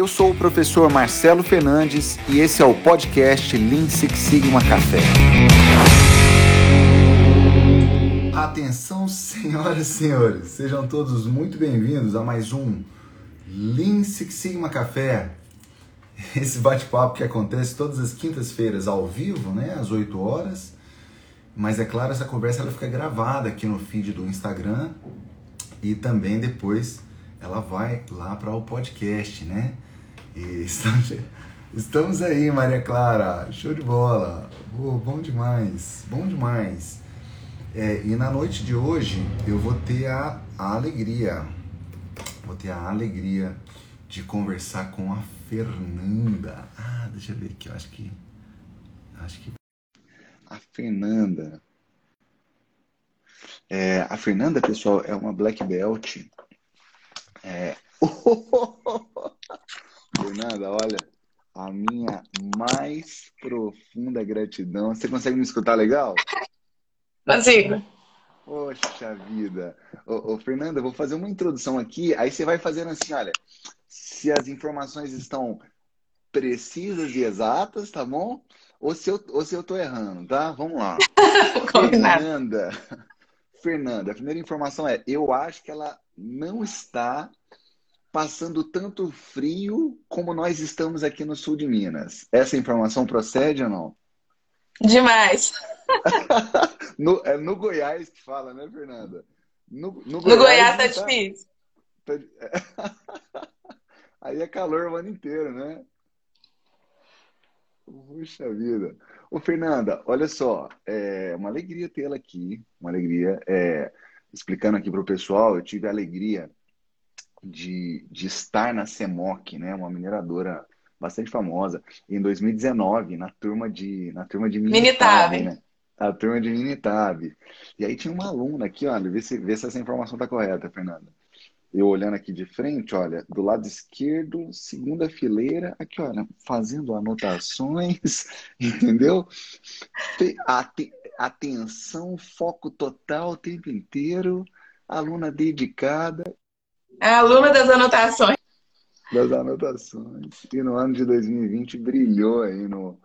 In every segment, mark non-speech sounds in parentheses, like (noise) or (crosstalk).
eu sou o professor Marcelo Fernandes e esse é o podcast Lean Six Sigma Café. Atenção, senhoras e senhores, sejam todos muito bem-vindos a mais um Lean Six Sigma Café. Esse bate-papo que acontece todas as quintas-feiras ao vivo, né, às 8 horas. Mas é claro, essa conversa ela fica gravada aqui no feed do Instagram e também depois ela vai lá para o podcast, né? E estamos, estamos aí, Maria Clara, show de bola, oh, bom demais, bom demais. É, e na noite de hoje eu vou ter a, a alegria, vou ter a alegria de conversar com a Fernanda. Ah, deixa eu ver aqui, eu acho que, acho que a Fernanda. É, a Fernanda, pessoal, é uma black belt é... (laughs) Fernanda, olha, a minha mais profunda gratidão. Você consegue me escutar legal? Consigo. Poxa vida. Ô, ô, Fernanda, vou fazer uma introdução aqui, aí você vai fazendo assim, olha, se as informações estão precisas e exatas, tá bom? Ou se eu, ou se eu tô errando, tá? Vamos lá. (laughs) Fernanda, Fernanda, a primeira informação é, eu acho que ela não está passando tanto frio como nós estamos aqui no sul de Minas. Essa informação procede ou não? Demais. (laughs) no, é no Goiás que fala, né, Fernanda? No, no Goiás, no Goiás tá, tá difícil. Tá... (laughs) Aí é calor o ano inteiro, né? Puxa vida. Ô, Fernanda, olha só, é uma alegria tê-la aqui, uma alegria. É, explicando aqui para o pessoal, eu tive a alegria de, de estar na CEMOC, né, uma mineradora bastante famosa, em 2019, na turma de, na turma de Minitab, Minitab. né? A turma de Minitab. E aí tinha uma aluna aqui, olha, vê se, vê se essa informação está correta, Fernanda. Eu olhando aqui de frente, olha, do lado esquerdo, segunda fileira, aqui, olha, fazendo anotações, (laughs) entendeu? Atenção, foco total o tempo inteiro, aluna dedicada. É a aluna das anotações. Das anotações. E no ano de 2020 brilhou aí no,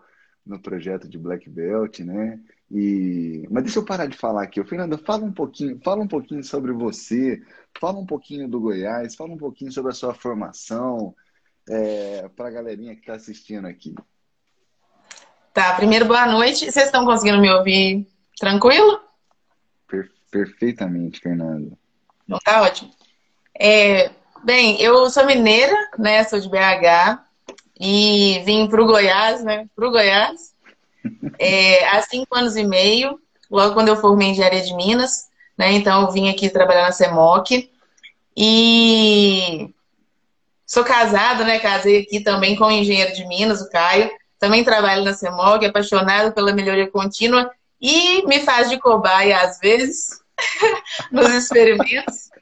no projeto de Black Belt, né? E... Mas deixa eu parar de falar aqui. Fernanda, fala um pouquinho, fala um pouquinho sobre você, fala um pouquinho do Goiás, fala um pouquinho sobre a sua formação, é, para a galerinha que está assistindo aqui. Tá, primeiro boa noite. Vocês estão conseguindo me ouvir tranquilo? Per perfeitamente, Fernanda. Então tá ótimo. É, bem, eu sou mineira, né? Sou de BH e vim para o Goiás, né? Para o Goiás (laughs) é, há cinco anos e meio, logo quando eu formei em engenharia de Minas, né? Então eu vim aqui trabalhar na CEMOC e sou casada, né? Casei aqui também com o engenheiro de Minas, o Caio. Também trabalho na CEMOC, apaixonado pela melhoria contínua e me faz de cobaia às vezes (laughs) nos experimentos.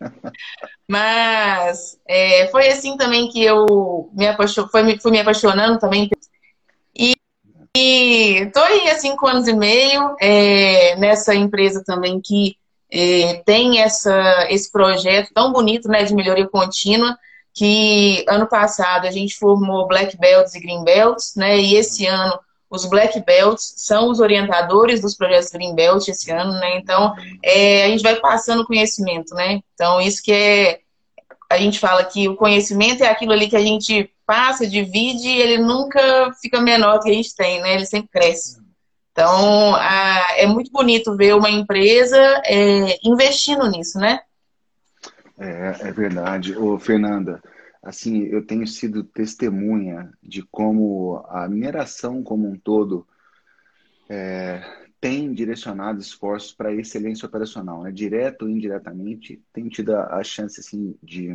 (laughs) Mas é, foi assim também que eu me apaixon... foi, fui me apaixonando também. E, e tô aí há cinco anos e meio é, nessa empresa também que é, tem essa, esse projeto tão bonito né, de melhoria contínua, que ano passado a gente formou Black Belts e Green Belts, né? E esse ano os Black Belts são os orientadores dos projetos Green Belt esse ano, né? Então, é, a gente vai passando conhecimento, né? Então, isso que é. A gente fala que o conhecimento é aquilo ali que a gente passa, divide, e ele nunca fica menor que a gente tem, né? Ele sempre cresce. Então, a, é muito bonito ver uma empresa é, investindo nisso, né? É, é verdade. Ô, Fernanda, assim, eu tenho sido testemunha de como a mineração como um todo é, tem direcionado esforços para excelência operacional, né? direto ou indiretamente, tem tido a, chance assim, de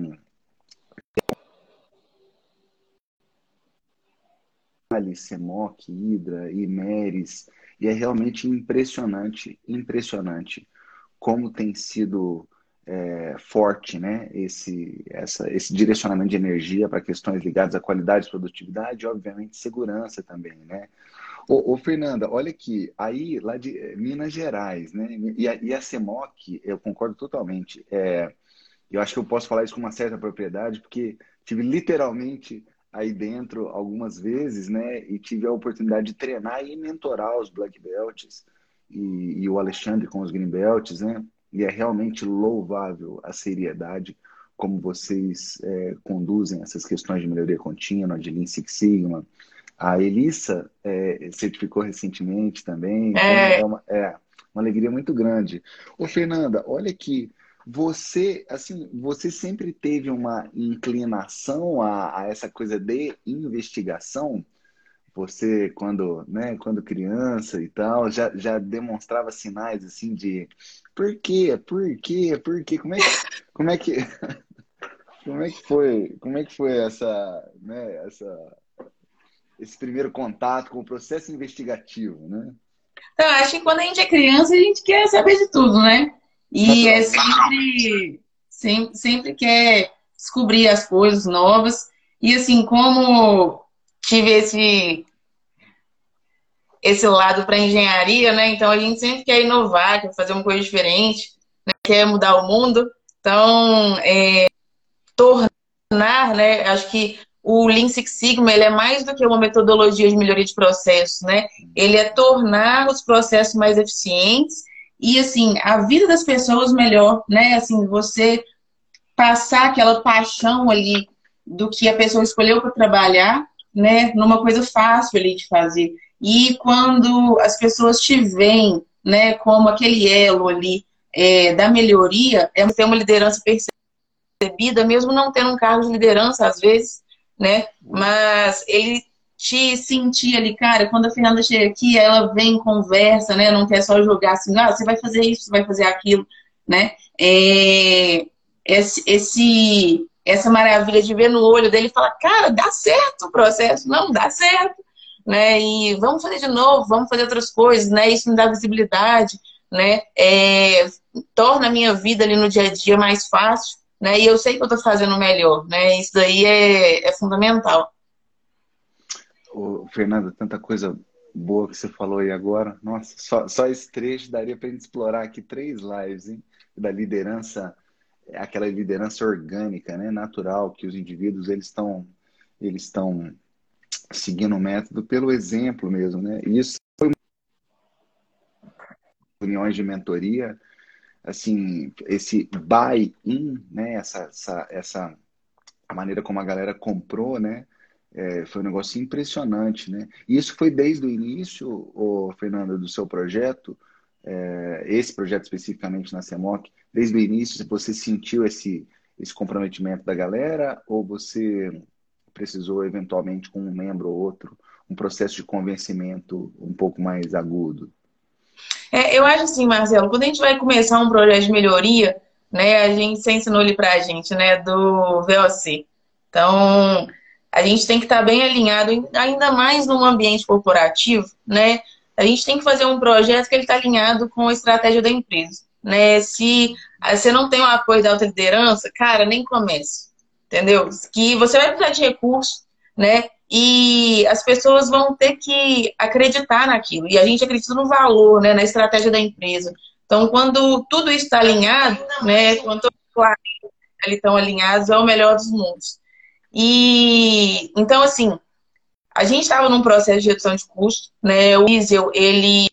ali, CEMOC, Hidra, Imeres, e é realmente impressionante, impressionante como tem sido é, forte, né? Esse, essa, esse direcionamento de energia para questões ligadas à qualidade, produtividade e, obviamente, segurança também, né? Ô, ô, Fernanda, olha aqui, aí lá de eh, Minas Gerais, né? E a, e a CEMOC, eu concordo totalmente. É, eu acho que eu posso falar isso com uma certa propriedade, porque tive literalmente aí dentro algumas vezes, né? E tive a oportunidade de treinar e mentorar os Black Belts e, e o Alexandre com os Green Belts, né? E é realmente louvável a seriedade como vocês é, conduzem essas questões de melhoria contínua, de Lean Six Sigma. A Elissa é, certificou recentemente também. Então é. É, uma, é uma alegria muito grande. Ô, Fernanda, olha que você, assim, você sempre teve uma inclinação a, a, essa coisa de investigação? Você, quando, né, quando criança e tal, já, já demonstrava sinais, assim, de por quê, por quê, por quê? Como é que, como é que, (laughs) como é que foi, como é que foi essa, né, essa, esse primeiro contato com o processo investigativo, né? Então, acho que quando a gente é criança, a gente quer saber de tudo, né? E é sempre, sempre, sempre quer descobrir as coisas novas. E assim, como tive esse esse lado para engenharia, né? Então a gente sempre quer inovar, quer fazer uma coisa diferente, né? quer mudar o mundo. Então, é, tornar, né? Acho que o Lean Six Sigma ele é mais do que uma metodologia de melhoria de processos, né? Ele é tornar os processos mais eficientes e assim a vida das pessoas melhor, né? Assim você passar aquela paixão ali do que a pessoa escolheu para trabalhar, né? Numa coisa fácil ali de fazer. E quando as pessoas te veem, né? Como aquele elo ali é, da melhoria, é ter uma liderança percebida, mesmo não tendo um cargo de liderança às vezes, né? Mas ele te sentir ali, cara, quando a Fernanda chega aqui, ela vem, conversa, né? Não quer só jogar assim, ah, você vai fazer isso, você vai fazer aquilo, né? É, esse, esse, essa maravilha de ver no olho dele e falar, cara, dá certo o processo, não, dá certo, né? E vamos fazer de novo, vamos fazer outras coisas, né? Isso me dá visibilidade, né? É, torna a minha vida ali no dia a dia mais fácil, né? E eu sei que eu estou fazendo melhor, né? Isso daí é, é fundamental. Ô, Fernanda, tanta coisa boa que você falou aí agora. Nossa, só, só esse trecho daria para gente explorar aqui três lives, hein? Da liderança, aquela liderança orgânica, né? Natural, que os indivíduos eles estão eles estão seguindo o método pelo exemplo mesmo, né? E isso foi reuniões de mentoria, assim, esse buy-in, né? Essa, essa, essa a maneira como a galera comprou, né? É, foi um negócio impressionante, né? E isso foi desde o início, ô, Fernanda, do seu projeto, é, esse projeto especificamente na CEMOC, desde o início você sentiu esse, esse comprometimento da galera ou você precisou eventualmente com um membro ou outro, um processo de convencimento um pouco mais agudo? É, eu acho assim, Marcelo, quando a gente vai começar um projeto de melhoria, né, a gente, você ensinou ali pra gente, né, do VOC. Então, a gente tem que estar bem alinhado, ainda mais num ambiente corporativo, né? A gente tem que fazer um projeto que ele está alinhado com a estratégia da empresa, né? Se você não tem o apoio da alta liderança, cara, nem comece, entendeu? Que você vai precisar de recursos, né? E as pessoas vão ter que acreditar naquilo. E a gente acredita no valor, né? Na estratégia da empresa. Então, quando tudo está alinhado, né? Quando todos os estão alinhados, é o melhor dos mundos. E então, assim, a gente estava num processo de redução de custo, né? O diesel, ele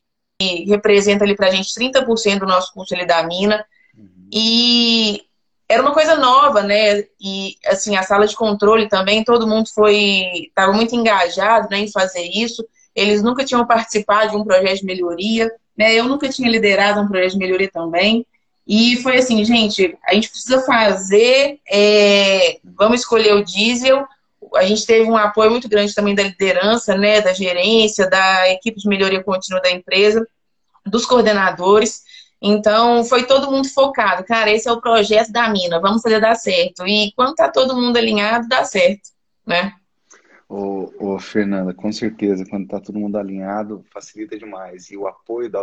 representa ali para a gente 30% do nosso custo ali da mina. Uhum. E era uma coisa nova, né? E assim, a sala de controle também, todo mundo foi estava muito engajado né, em fazer isso. Eles nunca tinham participado de um projeto de melhoria, né? Eu nunca tinha liderado um projeto de melhoria também. E foi assim, gente, a gente precisa fazer, é, vamos escolher o diesel. A gente teve um apoio muito grande também da liderança, né, da gerência, da equipe de melhoria contínua da empresa, dos coordenadores. Então, foi todo mundo focado. Cara, esse é o projeto da mina, vamos fazer dar certo. E quando tá todo mundo alinhado, dá certo, né? Ô, ô Fernanda, com certeza, quando tá todo mundo alinhado, facilita demais. E o apoio da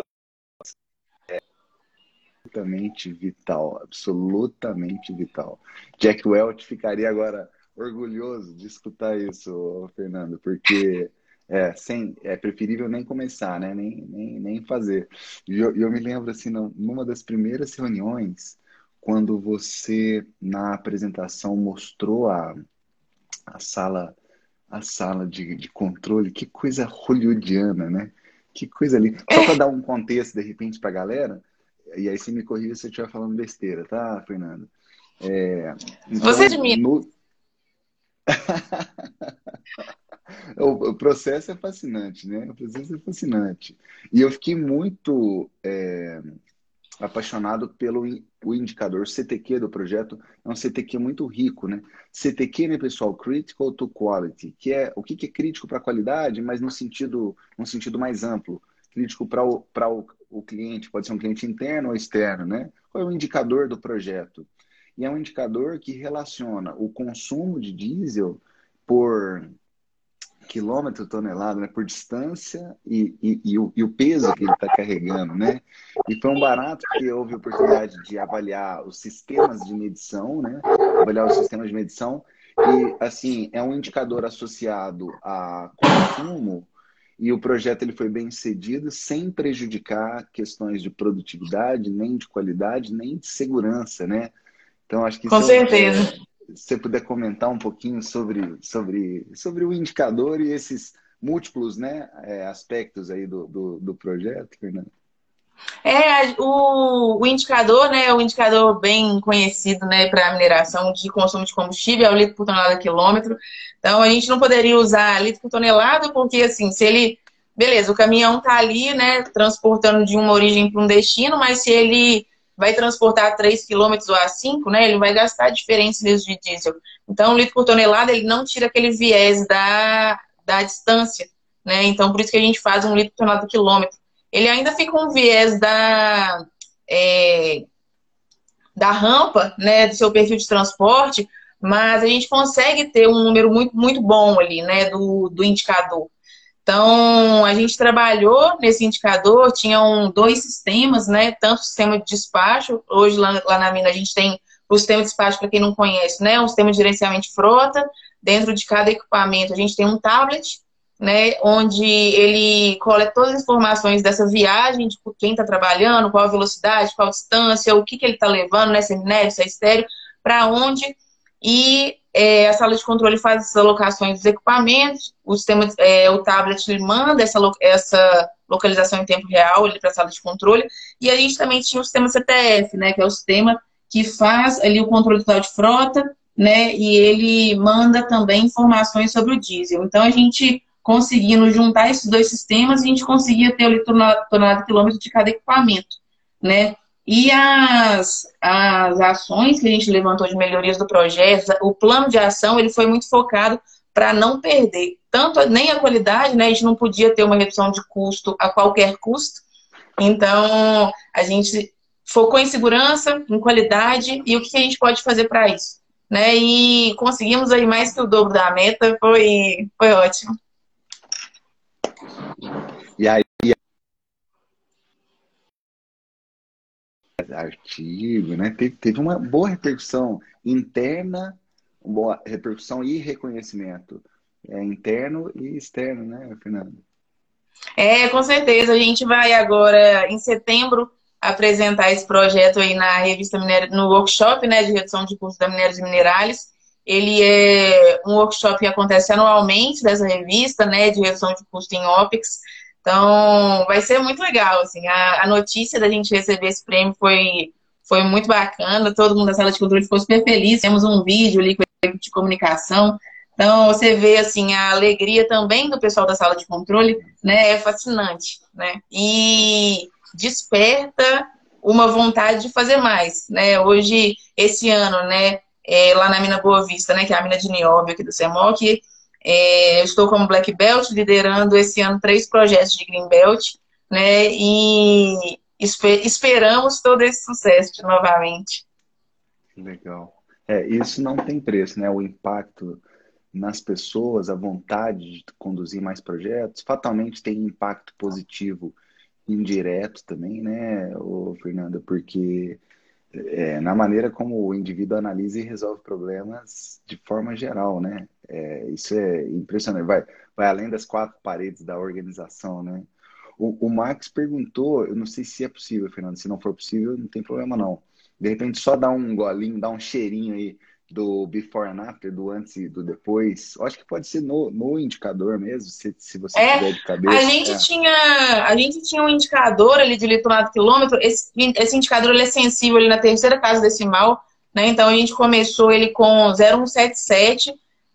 absolutamente vital, absolutamente vital. Jack Welch ficaria agora orgulhoso de escutar isso, Fernando, porque é, sem, é preferível nem começar, né? nem, nem, nem fazer. E eu, eu me lembro, assim, numa das primeiras reuniões, quando você, na apresentação, mostrou a, a sala a sala de, de controle, que coisa hollywoodiana, né? Que coisa ali. Só para dar um contexto, de repente, para a galera, e aí você me corrija se eu estiver falando besteira, tá, Fernando? É, então, você admira. No... (laughs) (laughs) o, processo é fascinante, né? O processo é fascinante. E eu fiquei muito é, apaixonado pelo o indicador CTQ do projeto. É um CTQ muito rico, né? CTQ, né, pessoal? Critical to Quality, que é o que, que é crítico para a qualidade, mas no sentido, no sentido mais amplo. Crítico para o, o, o cliente, pode ser um cliente interno ou externo, né? Qual é o indicador do projeto? E é um indicador que relaciona o consumo de diesel por quilômetro tonelada, né, por distância e, e, e, o, e o peso que ele está carregando, né? E foi um barato que houve a oportunidade de avaliar os sistemas de medição, né? Avaliar os sistemas de medição e assim é um indicador associado a consumo e o projeto ele foi bem cedido sem prejudicar questões de produtividade, nem de qualidade, nem de segurança, né? Então acho que com certeza é, você puder comentar um pouquinho sobre, sobre, sobre o indicador e esses múltiplos né, é, aspectos aí do, do, do projeto, Fernando. É, o, o indicador, né, o indicador bem conhecido, né, para mineração de consumo de combustível é o litro por tonelada quilômetro. Então, a gente não poderia usar litro por tonelada, porque, assim, se ele... Beleza, o caminhão tá ali, né, transportando de uma origem para um destino, mas se ele vai transportar 3 km ou a 5, né, ele vai gastar diferentes litros de diesel. Então, litro por tonelada, ele não tira aquele viés da, da distância, né? Então, por isso que a gente faz um litro por tonelada quilômetro. Ele ainda fica um viés da, é, da rampa, né, do seu perfil de transporte, mas a gente consegue ter um número muito, muito bom ali, né, do, do indicador. Então, a gente trabalhou nesse indicador, tinham dois sistemas, né? Tanto o sistema de despacho, hoje lá, lá na mina a gente tem o sistema de despacho, para quem não conhece, né? Um sistema de gerenciamento de frota. Dentro de cada equipamento, a gente tem um tablet, né? Onde ele coleta todas as informações dessa viagem, de quem está trabalhando, qual a velocidade, qual a distância, o que, que ele está levando, né? Se é minério, se é estéreo, para onde. E é, a sala de controle faz as alocações dos equipamentos, o sistema, é, o tablet ele manda essa, essa localização em tempo real para a sala de controle, e a gente também tinha o sistema CTF, né, que é o sistema que faz ali o controle total de frota, né, e ele manda também informações sobre o diesel. Então a gente conseguindo juntar esses dois sistemas, a gente conseguia ter o tonelada quilômetro de cada equipamento, né? E as, as ações que a gente levantou de melhorias do projeto, o plano de ação, ele foi muito focado para não perder tanto nem a qualidade, né? A gente não podia ter uma redução de custo a qualquer custo. Então, a gente focou em segurança, em qualidade e o que a gente pode fazer para isso. Né? E conseguimos aí mais que o dobro da meta, foi, foi ótimo. E aí, artigo, né? Teve, teve uma boa repercussão interna, boa repercussão e reconhecimento é, interno e externo, né, Fernando? É, com certeza. A gente vai agora, em setembro, apresentar esse projeto aí na revista Minério, no workshop né, de redução de custos da Minérios e Minerais. Ele é um workshop que acontece anualmente dessa revista, né, de redução de custo em OPEX. Então, vai ser muito legal, assim. A, a, notícia da gente receber esse prêmio foi, foi muito bacana. Todo mundo da sala de cultura ficou super feliz. Temos um vídeo ali com equipe de comunicação. Então, você vê, assim, a alegria também do pessoal da sala de controle, né? É fascinante, né? E desperta uma vontade de fazer mais, né? Hoje, esse ano, né? É, lá na Mina Boa Vista, né? Que é a mina de nióbio aqui do CEMOC, é, estou como Black Belt, liderando esse ano três projetos de Green Belt, né? E esper esperamos todo esse sucesso de novamente. Legal. É, isso não tem preço, né? O impacto nas pessoas, a vontade de conduzir mais projetos, fatalmente tem impacto positivo indireto também, né, o Fernanda, porque é, na maneira como o indivíduo analisa e resolve problemas de forma geral, né? É, isso é impressionante. Vai, vai além das quatro paredes da organização, né? O, o Max perguntou, eu não sei se é possível, Fernando. Se não for possível, não tem problema não. De repente, só dá um golinho, dá um cheirinho aí do before and after, do antes e do depois? Eu acho que pode ser no, no indicador mesmo, se, se você é, tiver de cabeça. A gente, é. tinha, a gente tinha um indicador ali de litrado quilômetro, esse, esse indicador ele é sensível ali na terceira casa decimal, né? Então a gente começou ele com 0,177,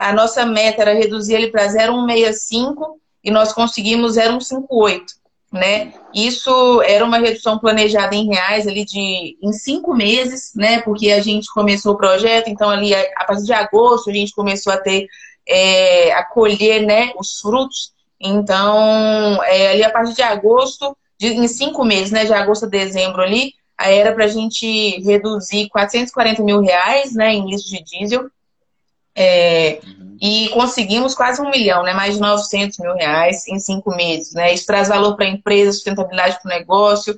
a nossa meta era reduzir ele para 0,165 e nós conseguimos 0,158 né? Isso era uma redução planejada em reais ali de em cinco meses, né? Porque a gente começou o projeto, então ali a partir de agosto a gente começou a ter é, a colher, né? Os frutos. Então é, ali a partir de agosto, de, em cinco meses, né? De agosto a dezembro ali, aí era para a gente reduzir 440 mil reais, né? Em lixo de diesel. É, uhum. E conseguimos quase um milhão, né? mais de 900 mil reais em cinco meses. Né? Isso traz valor para a empresa, sustentabilidade para o negócio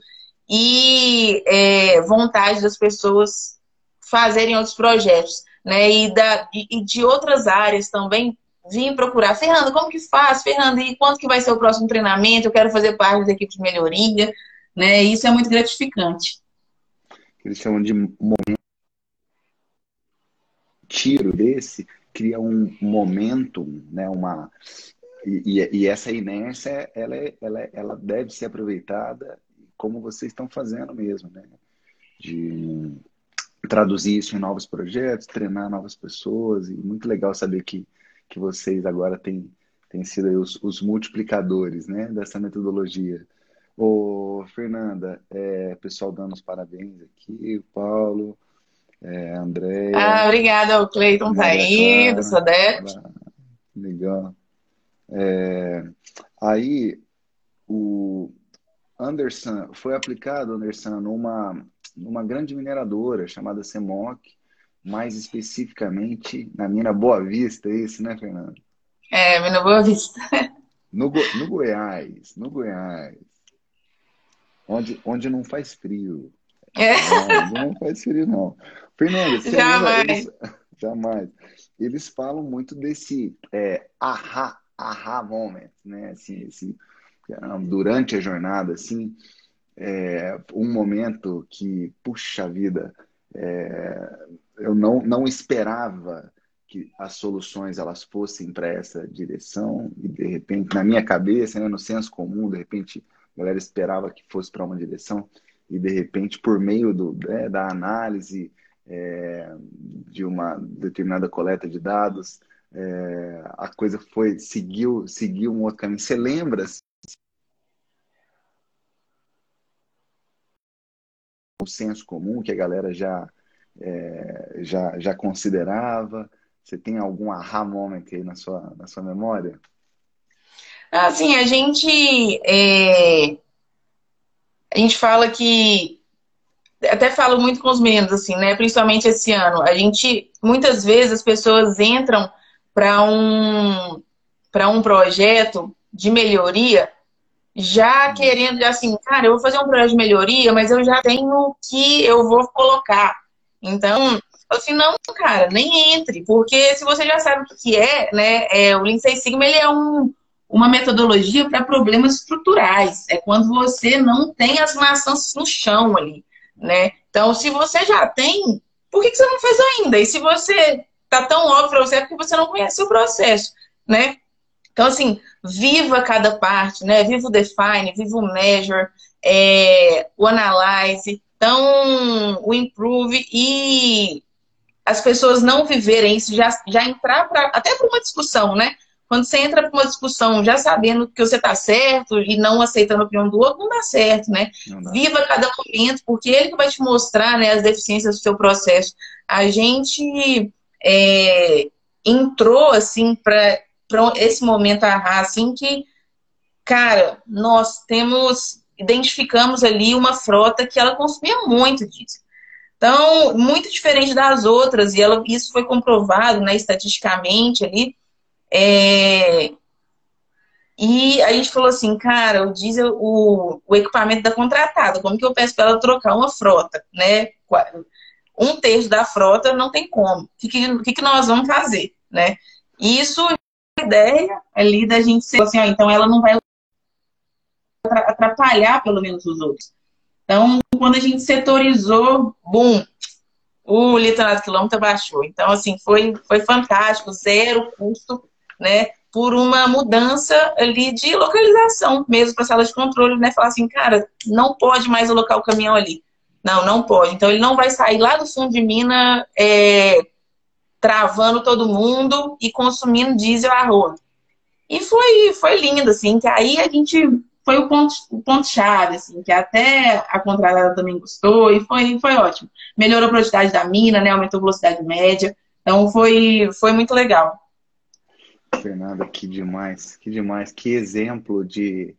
e é, vontade das pessoas fazerem outros projetos. Né? E, da, e de outras áreas também vim procurar. Fernando, como que faz? Fernando, e quanto que vai ser o próximo treinamento? Eu quero fazer parte da equipe de melhoria. Né? Isso é muito gratificante. Eles chamam de momento tiro desse cria um momentum, né, uma e, e, essa inércia ela, é, ela, é, ela deve ser aproveitada como vocês estão fazendo mesmo, né? De traduzir isso em novos projetos, treinar novas pessoas e muito legal saber que, que vocês agora têm, têm sido os, os multiplicadores, né, dessa metodologia. Ô, Fernanda, é, pessoal dando os parabéns aqui, o Paulo, é, André. Ah, obrigada, o Cleiton tá aí, do SODEP. Legal. É, aí, o Anderson, foi aplicado, Anderson, numa, numa grande mineradora chamada Semoc, mais especificamente na mina Boa Vista, é isso, né, Fernando? É, mina Boa Vista. (laughs) No, no Goiás, no Goiás, onde, onde não faz frio. É. Não, não faz frio, não. Fernanda, jamais. Eles, (laughs) jamais. Eles falam muito desse é, aha, aha moment, né? Assim, esse, durante a jornada, assim, é, um momento que, puxa vida, é, eu não, não esperava que as soluções elas fossem para essa direção e de repente na minha cabeça, né, no senso comum, de repente a galera esperava que fosse para uma direção e de repente por meio do, né, da análise é, de uma determinada coleta de dados, é, a coisa foi seguiu seguiu um outro caminho. Você lembra o senso comum que a galera já é, já, já considerava? Você tem algum aha moment aí na sua, na sua memória? Assim, a gente é, a gente fala que até falo muito com os meninos, assim, né? Principalmente esse ano. A gente, muitas vezes, as pessoas entram para um, para um projeto de melhoria já querendo, assim, cara, eu vou fazer um projeto de melhoria, mas eu já tenho o que eu vou colocar. Então, assim, não, cara, nem entre, porque se você já sabe o que é, né, é, o Lean Six Sigma, ele é um, uma metodologia para problemas estruturais. É quando você não tem as maçãs no chão ali né? Então, se você já tem, por que, você não fez ainda? E se você tá tão óbvio para você, é porque você não conhece o processo, né? Então, assim, viva cada parte, né? Viva o define, viva o measure, é, o analyze, então, o improve e as pessoas não viverem isso, já, já entrar para até para uma discussão, né? Quando você entra para uma discussão já sabendo que você está certo e não aceitando a opinião do outro, não dá certo, né? Dá. Viva cada momento, porque ele que vai te mostrar né, as deficiências do seu processo. A gente é, entrou, assim, para esse momento arra, assim, que, cara, nós temos, identificamos ali uma frota que ela consumia muito disso. Então, muito diferente das outras, e ela, isso foi comprovado, né, estatisticamente ali, é... E a gente falou assim, cara, o diesel, o, o equipamento da contratada, como que eu peço para ela trocar uma frota, né? Um terço da frota não tem como. O que, que, que nós vamos fazer, né? Isso é ideia ali da gente ser assim, ó, então ela não vai atrapalhar pelo menos os outros. Então, quando a gente setorizou, bum, o literato quilômetro baixou. Então, assim, foi, foi fantástico, zero custo, né? Por uma mudança ali de localização mesmo para a sala de controle, né? Falar assim, cara, não pode mais alocar o caminhão ali. Não, não pode. Então, ele não vai sair lá do fundo de mina é, travando todo mundo e consumindo diesel a roda. E foi, foi lindo, assim, que aí a gente foi o ponto, o ponto chave, assim, que até a contratada também gostou e foi, foi ótimo. Melhorou a produtividade da mina, né? Aumentou a velocidade média. Então foi, foi muito legal. Fernanda, que demais, que demais, que exemplo de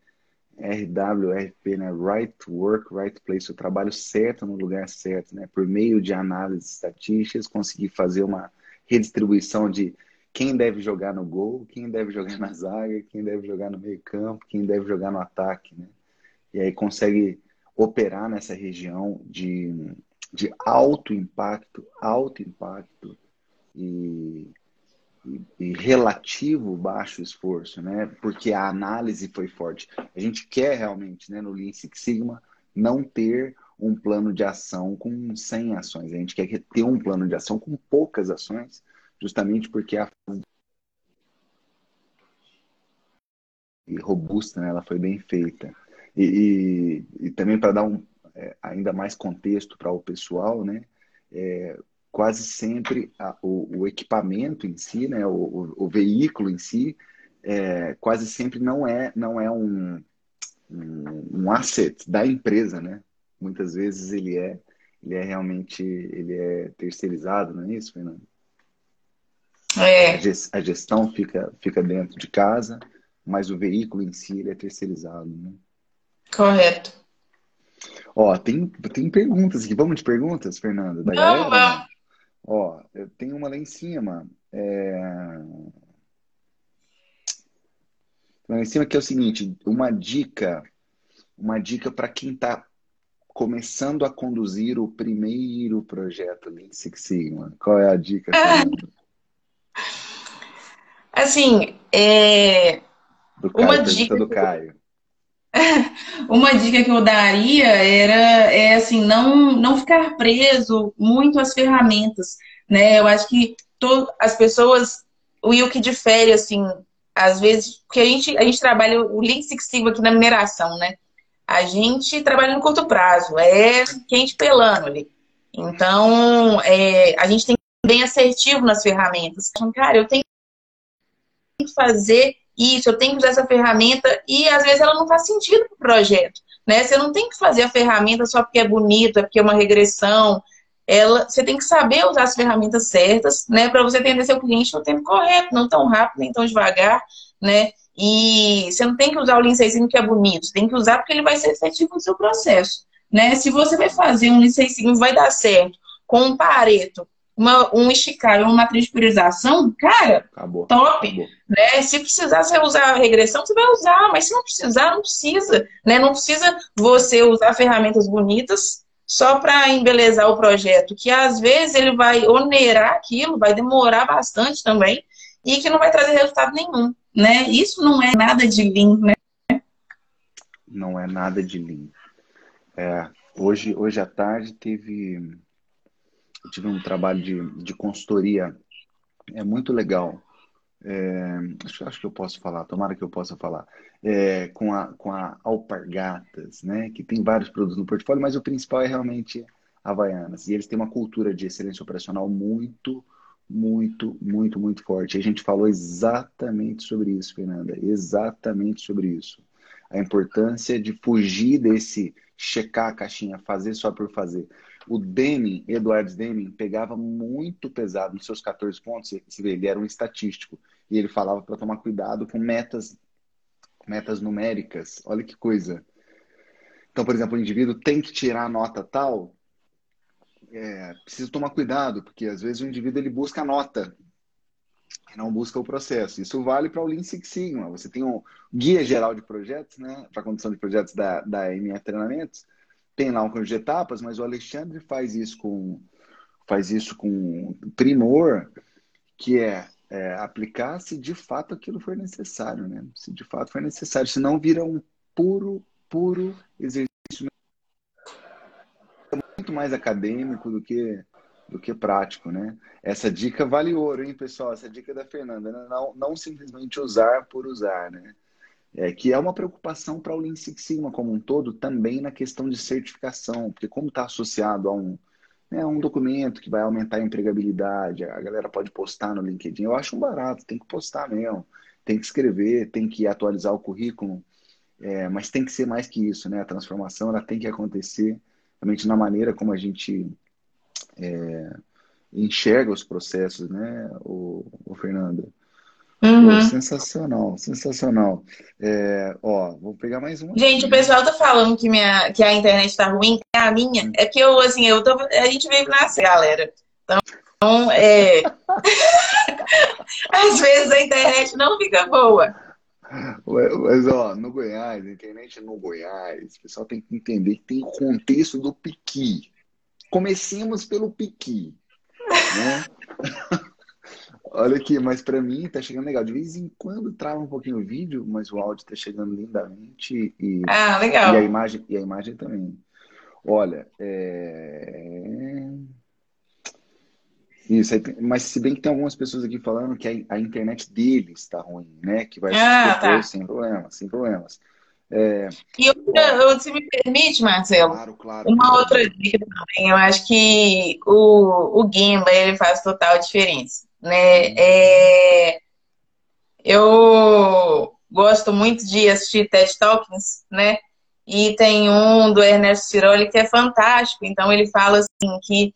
RWRP, né? Right Work, Right Place, o trabalho certo no lugar certo, né? Por meio de análises estatísticas, conseguir fazer uma redistribuição de quem deve jogar no gol, quem deve jogar na zaga, quem deve jogar no meio campo, quem deve jogar no ataque, né? E aí consegue operar nessa região de, de alto impacto, alto impacto e, e, relativo baixo esforço, né? Porque a análise foi forte. A gente quer realmente, né, no Lean Six Sigma, não ter um plano de ação com 100 ações. A gente quer ter um plano de ação com poucas ações, justamente porque a e robusta, né? ela foi bem feita. E, e, e também para dar um, é, ainda mais contexto para o pessoal, né? É, quase sempre a, o, o, equipamento em si, né? o, o, veículo em si, é, quase sempre não é, não é um, um, um asset da empresa, né? Muitas vezes ele é, ele é realmente ele é terceirizado, não é isso, Fernando? É. A gestão fica, fica dentro de casa, mas o veículo em si ele é terceirizado. Né? Correto. Ó, tem, tem perguntas aqui. Vamos de perguntas, Fernanda? Da Não, galera? Ó, eu tenho uma lá em cima. É... Lá em cima que é o seguinte, uma dica, uma dica para quem está começando a conduzir o primeiro projeto Lean Six Sigma. Qual é a dica? (laughs) Assim, é... Do Caio, uma dica do Caio. (laughs) uma dica que eu daria era é assim não não ficar preso muito às ferramentas, né? Eu acho que to, as pessoas o o que difere assim às vezes porque a gente a gente trabalha o Lean Six Sigma aqui na mineração, né? A gente trabalha no curto prazo, é quente pelando ali. Então, é, a gente tem que ser bem assertivo nas ferramentas. Então, cara, eu tenho que fazer isso, eu tenho que usar essa ferramenta e às vezes ela não faz sentido para o projeto. Né? Você não tem que fazer a ferramenta só porque é bonita, porque é uma regressão. Ela, você tem que saber usar as ferramentas certas, né, para você atender seu cliente no tempo correto, não tão rápido nem tão devagar, né? E você não tem que usar o Lean que é bonito, você tem que usar porque ele vai ser efetivo no seu processo, né? Se você vai fazer um Lean vai dar certo com um pareto uma, um esticar uma matriz de priorização, cara, acabou, top. Acabou. Né? Se precisar você usar a regressão, você vai usar, mas se não precisar, não precisa. Né? Não precisa você usar ferramentas bonitas só para embelezar o projeto, que às vezes ele vai onerar aquilo, vai demorar bastante também, e que não vai trazer resultado nenhum. Né? Isso não é nada de Lean, né? Não é nada de Lean. É, hoje, hoje à tarde teve eu tive um trabalho de, de consultoria, é muito legal. É, acho, acho, que eu posso falar, tomara que eu possa falar, é, com, a, com a Alpargatas, né, que tem vários produtos no portfólio, mas o principal é realmente Havaianas. E eles têm uma cultura de excelência operacional muito, muito, muito, muito forte. E a gente falou exatamente sobre isso, Fernanda, exatamente sobre isso. A importância de fugir desse checar a caixinha, fazer só por fazer. O Deming, Eduardo Deming, pegava muito pesado nos seus 14 pontos. Você vê, ele era um estatístico. E ele falava para tomar cuidado com metas, metas numéricas. Olha que coisa. Então, por exemplo, o indivíduo tem que tirar a nota tal. É, precisa tomar cuidado, porque às vezes o indivíduo ele busca a nota e não busca o processo. Isso vale para o Lean Six Sigma. Você tem um guia geral de projetos, né, para condução de projetos da, da ME Treinamentos tem lá um conjunto de etapas, mas o Alexandre faz isso com faz isso com primor, que é, é aplicar se de fato aquilo for necessário, né? Se de fato for necessário, senão vira um puro, puro exercício muito mais acadêmico do que do que prático, né? Essa dica vale ouro, hein, pessoal? Essa dica da Fernanda, né? não, não simplesmente usar por usar, né? É, que é uma preocupação para o Lean Six Sigma como um todo, também na questão de certificação, porque como está associado a um, né, um documento que vai aumentar a empregabilidade, a galera pode postar no LinkedIn, eu acho um barato, tem que postar mesmo, tem que escrever, tem que atualizar o currículo, é, mas tem que ser mais que isso, né? A transformação ela tem que acontecer realmente na maneira como a gente é, enxerga os processos, né, o, o Fernando? Uhum. Pô, sensacional, sensacional. É, ó, vou pegar mais um. Gente, o pessoal tá falando que, minha, que a internet tá ruim, é a minha. É que eu, assim, eu tô, a gente veio nascer, galera. Então, é... (laughs) às vezes a internet não fica boa. Mas, ó, no Goiás, a internet no Goiás, o pessoal tem que entender que tem o contexto do piqui. Comecemos pelo piqui, né? (laughs) Olha aqui, mas para mim tá chegando legal. De vez em quando trava um pouquinho o vídeo, mas o áudio tá chegando lindamente e, ah, legal. e a imagem e a imagem também. Olha, é... Isso, mas se bem que tem algumas pessoas aqui falando que a, internet deles está ruim, né? Que vai ah, se tá. sem problemas, sem problemas. É... E eu, se me permite, Marcelo, claro, claro, uma claro. outra dica também, eu acho que o, o Gimba ele faz total diferença né? É, eu gosto muito de assistir TED Talks, né? E tem um do Ernesto Ciroli que é fantástico. Então ele fala assim que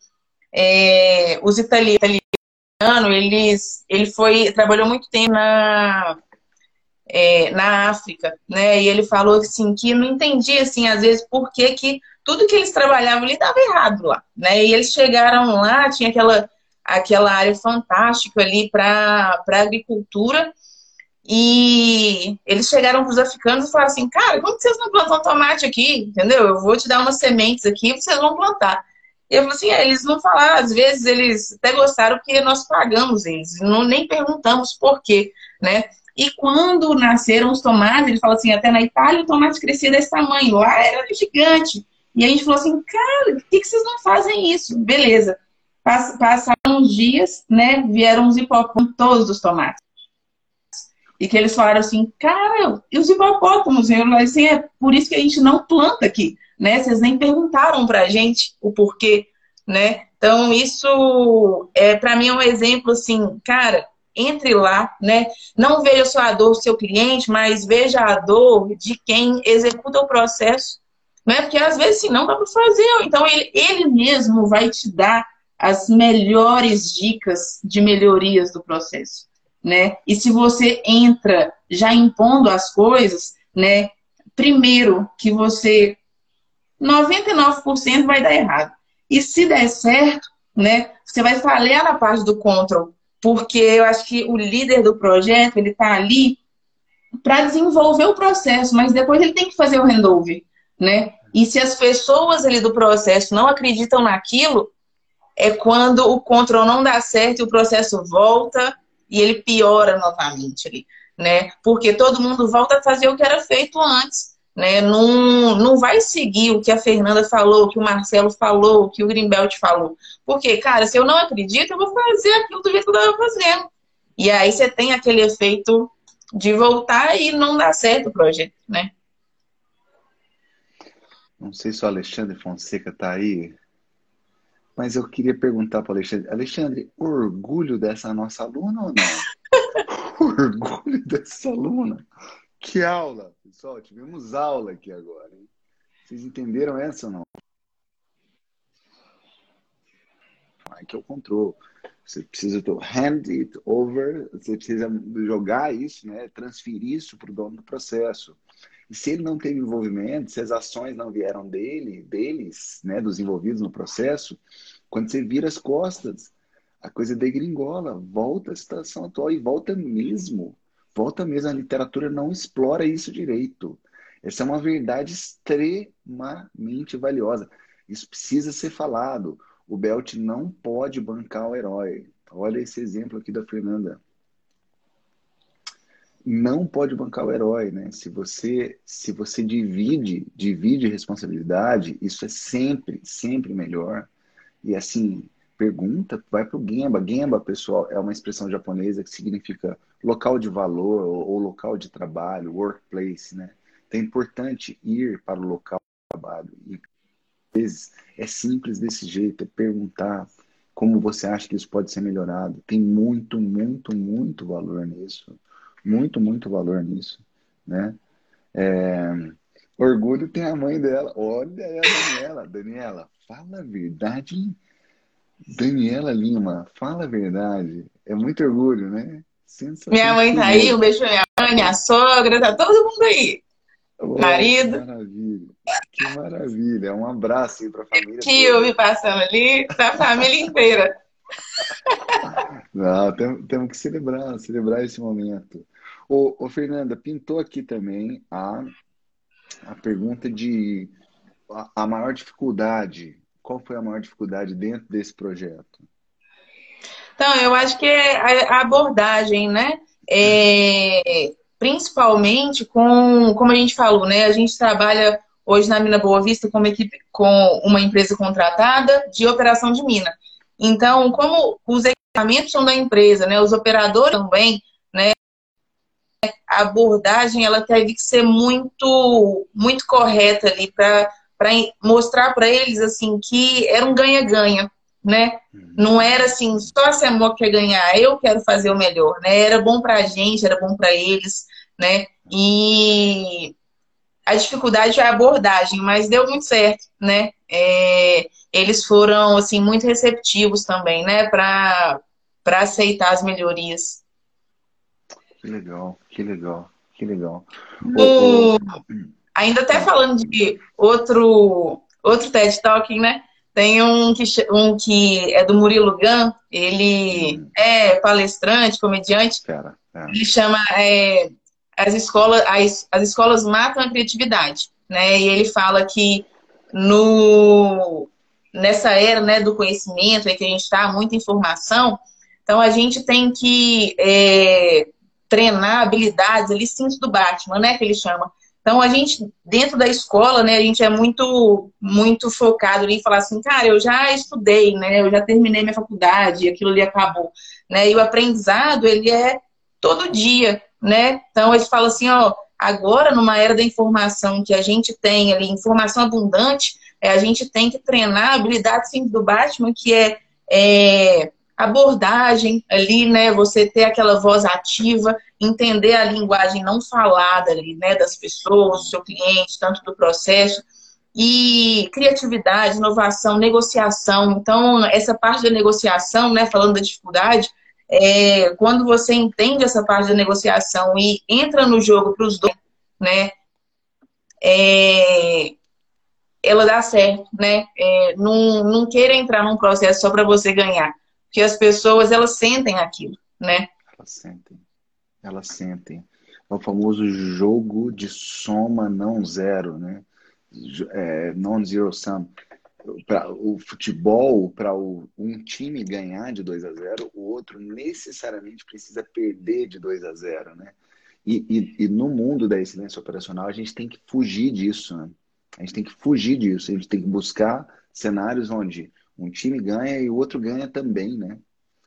é, os italianos, eles, ele foi trabalhou muito tempo na é, na África, né? E ele falou assim que não entendia assim às vezes por que, que tudo que eles trabalhavam ali dava errado lá, né? E eles chegaram lá, tinha aquela aquela área fantástica ali para a agricultura. E eles chegaram para os africanos e falaram assim: Cara, como vocês não plantam tomate aqui? Entendeu? Eu vou te dar umas sementes aqui vocês vão plantar. E eu falei assim: é, eles não falaram, às vezes eles até gostaram porque nós pagamos eles, não, nem perguntamos por quê, né? E quando nasceram os tomates, ele falou assim: até na Itália o tomate crescia desse tamanho, lá era gigante. E a gente falou assim: cara, por que, que vocês não fazem isso? Beleza. Passaram uns dias, né? Vieram os hipopótamos, todos os tomates. E que eles falaram assim, cara, e os hipopótamos? Eu falei assim, é por isso que a gente não planta aqui, né? Vocês nem perguntaram pra gente o porquê, né? Então, isso, é, para mim, é um exemplo assim, cara, entre lá, né? Não veja só a dor do seu cliente, mas veja a dor de quem executa o processo, né? Porque às vezes, assim, não dá para fazer. Então, ele, ele mesmo vai te dar as melhores dicas de melhorias do processo, né? E se você entra já impondo as coisas, né? Primeiro que você 99% vai dar errado. E se der certo, né, você vai falhar na parte do control, porque eu acho que o líder do projeto, ele tá ali para desenvolver o processo, mas depois ele tem que fazer o handover, né? E se as pessoas ali do processo não acreditam naquilo, é quando o controle não dá certo e o processo volta e ele piora novamente ali, né? Porque todo mundo volta a fazer o que era feito antes, né? Não, não vai seguir o que a Fernanda falou, o que o Marcelo falou, o que o Greenbelt falou. Porque, cara, se eu não acredito, eu vou fazer aquilo do jeito que eu estava fazendo. E aí você tem aquele efeito de voltar e não dá certo o projeto, né? Não sei se o Alexandre Fonseca está aí. Mas eu queria perguntar para Alexandre, Alexandre, orgulho dessa nossa aluna ou não? (laughs) orgulho dessa aluna? Que aula, pessoal, tivemos aula aqui agora. Hein? Vocês entenderam essa ou não? Aqui é o controle. Você precisa to hand it over, você precisa jogar isso, né? transferir isso para o dono do processo. Se ele não teve envolvimento, se as ações não vieram dele, deles, né, dos envolvidos no processo, quando você vira as costas, a coisa degringola, volta à situação atual e volta mesmo. Volta mesmo, a literatura não explora isso direito. Essa é uma verdade extremamente valiosa. Isso precisa ser falado. O Belt não pode bancar o herói. Olha esse exemplo aqui da Fernanda não pode bancar o herói, né? Se você se você divide divide responsabilidade, isso é sempre sempre melhor. E assim pergunta, vai para o Gemba. Gemba, pessoal, é uma expressão japonesa que significa local de valor ou, ou local de trabalho, workplace, né? Então é importante ir para o local de trabalho. E às vezes é simples desse jeito, é perguntar como você acha que isso pode ser melhorado. Tem muito, muito, muito valor nisso. Muito, muito valor nisso, né? É... Orgulho tem a mãe dela. Olha a Daniela. Daniela, fala a verdade. Daniela Lima, fala a verdade. É muito orgulho, né? Minha mãe tá aí, um beijo pra minha mãe, minha sogra, tá todo mundo aí. Oh, Marido. Que maravilha. Que maravilha. Um abraço aí pra família. Tio me passando ali, pra família inteira. (laughs) Não, temos, temos que celebrar, celebrar esse momento. Ô, ô, Fernanda, pintou aqui também a, a pergunta de a, a maior dificuldade. Qual foi a maior dificuldade dentro desse projeto? Então, eu acho que é a abordagem, né? É, principalmente com, como a gente falou, né? A gente trabalha hoje na Mina Boa Vista com uma equipe, com uma empresa contratada de operação de mina. Então, como os equipamentos são da empresa, né? Os operadores também? A abordagem ela teve que ser muito, muito correta ali para mostrar para eles assim que era um ganha-ganha né? Uhum. Não era assim, só a CEMOC quer ganhar, eu quero fazer o melhor, né? Era bom para a gente, era bom para eles, né? E a dificuldade é a abordagem, mas deu muito certo, né? É, eles foram, assim, muito receptivos também, né? Para aceitar as melhorias. Que legal, que legal, que legal. O... Ainda até falando de outro, outro TED Talking, né? Tem um que, um que é do Murilo Gun, ele hum. é palestrante, comediante. Pera, pera. Ele chama é, as, escolas, as, as escolas matam a criatividade. Né? E ele fala que no, nessa era né, do conhecimento, em que a gente está, muita informação, então a gente tem que é, treinar habilidades ali, cinto do Batman, né? Que ele chama. Então, a gente, dentro da escola, né, a gente é muito, muito focado em falar assim, cara, eu já estudei, né, eu já terminei minha faculdade, aquilo ali acabou, né, e o aprendizado, ele é todo dia, né, então eles falam assim, ó, agora, numa era da informação que a gente tem ali, informação abundante, é, a gente tem que treinar a habilidade simples do Batman, que é, é abordagem ali, né? Você ter aquela voz ativa, entender a linguagem não falada ali, né? Das pessoas, do seu cliente, tanto do processo. E criatividade, inovação, negociação. Então, essa parte da negociação, né? Falando da dificuldade, é, quando você entende essa parte da negociação e entra no jogo para os dois, né? É, ela dá certo, né? É, não, não queira entrar num processo só para você ganhar que as pessoas elas sentem aquilo, né? Elas sentem, elas sentem. É o famoso jogo de soma não zero, né? É, non-zero sum. Para o futebol, para um time ganhar de 2 a 0, o outro necessariamente precisa perder de 2 a 0, né? E, e, e, no mundo da excelência operacional, a gente tem que fugir disso, né? A gente tem que fugir disso, a gente tem que buscar cenários onde um time ganha e o outro ganha também, né?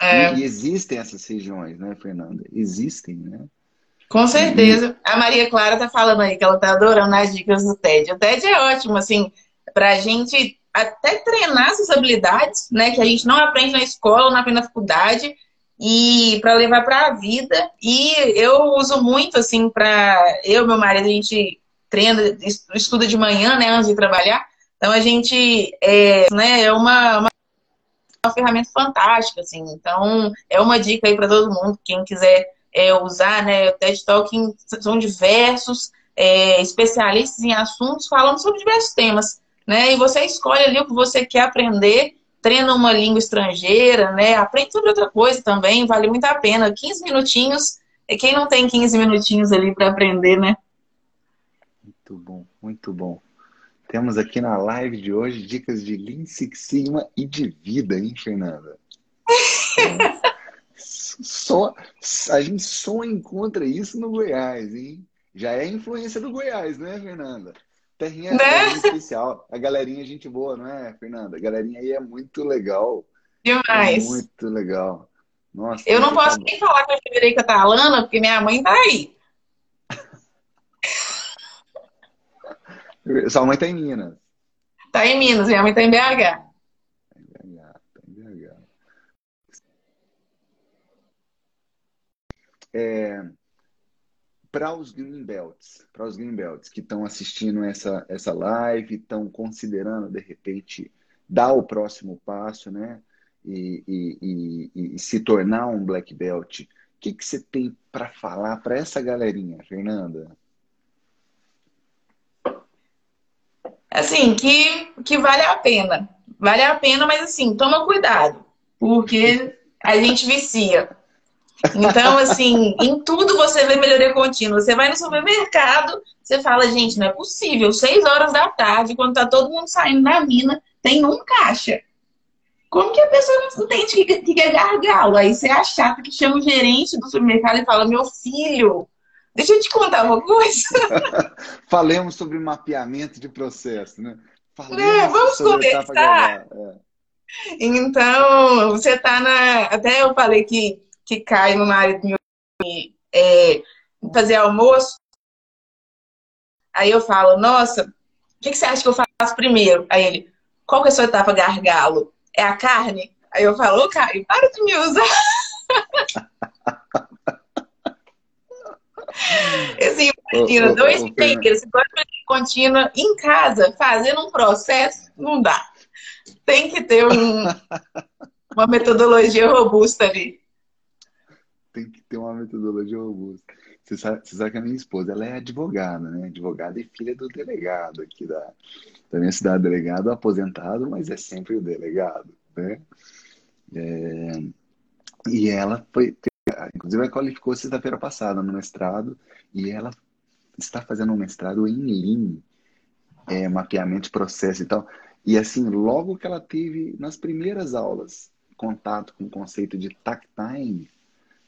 É. E, e, existem essas regiões, né, Fernanda? Existem, né? Com certeza. A Maria Clara tá falando aí que ela tá adorando as dicas do TED. O TED é ótimo, assim, pra gente até treinar essas habilidades, né, que a gente não aprende na escola, não aprende na faculdade, e para levar para a vida. E eu uso muito, assim, para eu e meu marido, a gente treina, estuda de manhã, né, antes de trabalhar. Então a gente é, né, é uma, uma, uma ferramenta fantástica, assim. Então é uma dica aí para todo mundo, quem quiser é, usar, né? O TED Talking são diversos é, especialistas em assuntos falando sobre diversos temas, né? E você escolhe ali o que você quer aprender, treina uma língua estrangeira, né? Aprende sobre outra coisa também, vale muito a pena. 15 minutinhos, e quem não tem 15 minutinhos ali para aprender, né? Muito bom, muito bom. Temos aqui na live de hoje dicas de Lean Six Sigma e de vida, hein, Fernanda? (laughs) só, a gente só encontra isso no Goiás, hein? Já é influência do Goiás, né, Fernanda? Terrinha, né? especial. A galerinha é gente boa, não é, Fernanda? A galerinha aí é muito legal. Demais. É muito legal. Nossa, eu não posso nem falar que eu cheguei com a Talana, porque minha mãe tá aí. Sua mãe tá em Minas. Tá em Minas, minha mãe tá em BH. Tá em BH, tá em BH. É, para os Greenbelts, para os Greenbelts que estão assistindo essa, essa live, estão considerando, de repente, dar o próximo passo, né? E, e, e, e se tornar um Black Belt, o que, que você tem para falar para essa galerinha, Fernanda? Assim, que, que vale a pena. Vale a pena, mas assim, toma cuidado, porque a gente vicia. Então, assim, em tudo você vê melhoria contínua. Você vai no supermercado, você fala, gente, não é possível. Seis horas da tarde, quando tá todo mundo saindo da mina, tem um caixa. Como que a pessoa não entende que, que é gargalo? Aí você é a chata que chama o gerente do supermercado e fala, meu filho, deixa eu te contar uma coisa. (laughs) Falemos sobre mapeamento de processo, né? Falemos é, vamos conversar. É. Então, você tá na. Até eu falei que que cai no marido meu é, fazer almoço. Aí eu falo, nossa, o que, que, você acha que eu faço primeiro? Aí ele, qual que é a sua etapa gargalo? É a carne? Aí eu falo, ô Caio, para de me usar. (laughs) assim, imagina, ô, dois takers, contínua em casa, fazendo um processo, não dá. Tem que ter um, (laughs) uma metodologia robusta ali tem que ter uma metodologia robusta. Você sabe, você sabe que a minha esposa ela é advogada, né? Advogada e filha do delegado aqui da, da minha cidade, delegado aposentado, mas é sempre o delegado, né? É, e ela foi, inclusive ela qualificou sexta-feira passada no mestrado e ela está fazendo um mestrado em Lean, é, mapeamento de processo e tal. E assim, logo que ela teve nas primeiras aulas contato com o conceito de takt time,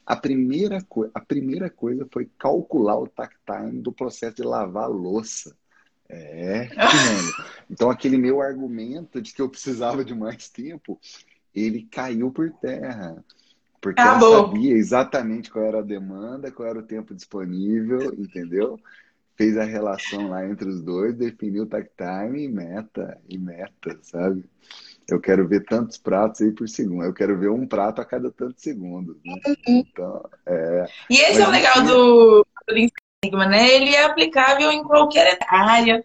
a primeira, a primeira coisa foi calcular o takt time do processo de lavar louça. É, (laughs) então aquele meu argumento de que eu precisava de mais tempo, ele caiu por terra. Porque Acabou. ela sabia exatamente qual era a demanda, qual era o tempo disponível, entendeu? Fez a relação lá entre os dois, definiu o takt time e meta, e meta, sabe? Eu quero ver tantos pratos aí por segundo. Eu quero ver um prato a cada tantos segundos. Né? Uhum. Então, é... E esse Mas, é o legal do, do Sigma, né? Ele é aplicável em qualquer área,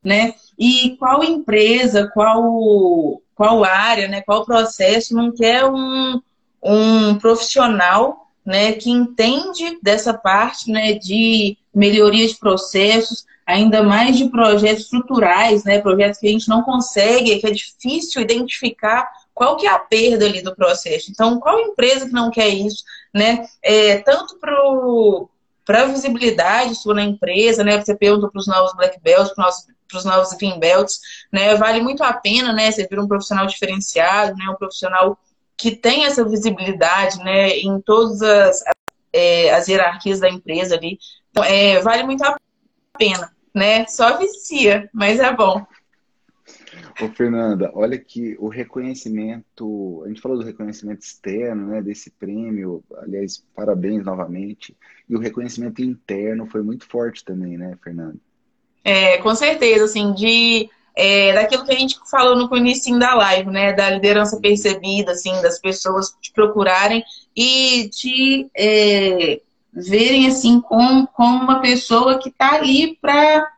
né? E qual empresa, qual, qual área, né? Qual processo não quer um, um profissional, né? Que entende dessa parte, né? De melhoria de processos, ainda mais de projetos estruturais, né? Projetos que a gente não consegue, que é difícil identificar qual que é a perda ali do processo. Então, qual empresa que não quer isso, né? É, tanto para a visibilidade sua na empresa, né? Você pergunta para os novos Black Belts, para os novos Green Belts, né? Vale muito a pena, né? Você vir um profissional diferenciado, né? Um profissional que tem essa visibilidade, né? Em todas as, é, as hierarquias da empresa ali. Então, é, vale muito a pena, né? Só vicia, mas é bom. Ô, Fernanda, olha que o reconhecimento, a gente falou do reconhecimento externo, né, desse prêmio, aliás, parabéns novamente, e o reconhecimento interno foi muito forte também, né, Fernanda? É, com certeza, assim, de é, daquilo que a gente falou no início da live, né, da liderança percebida, assim, das pessoas te procurarem e te é, verem assim como, uma pessoa que está ali para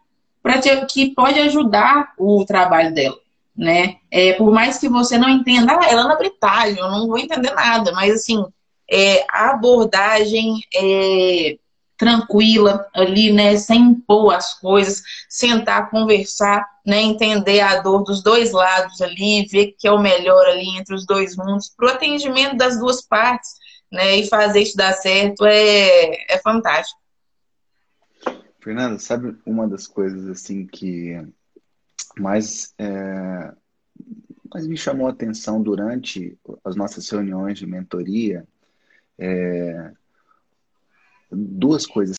que pode ajudar o trabalho dela, né? É, por mais que você não entenda, ah, ela na Britagem, eu não vou entender nada, mas assim, é, a abordagem é, tranquila ali, né, sem impor as coisas, sentar, conversar, né, entender a dor dos dois lados ali, ver que é o melhor ali entre os dois mundos, para o atendimento das duas partes, né? E fazer isso dar certo é, é fantástico. Fernanda, sabe uma das coisas assim que mais, é, mais me chamou a atenção durante as nossas reuniões de mentoria? É, duas coisas.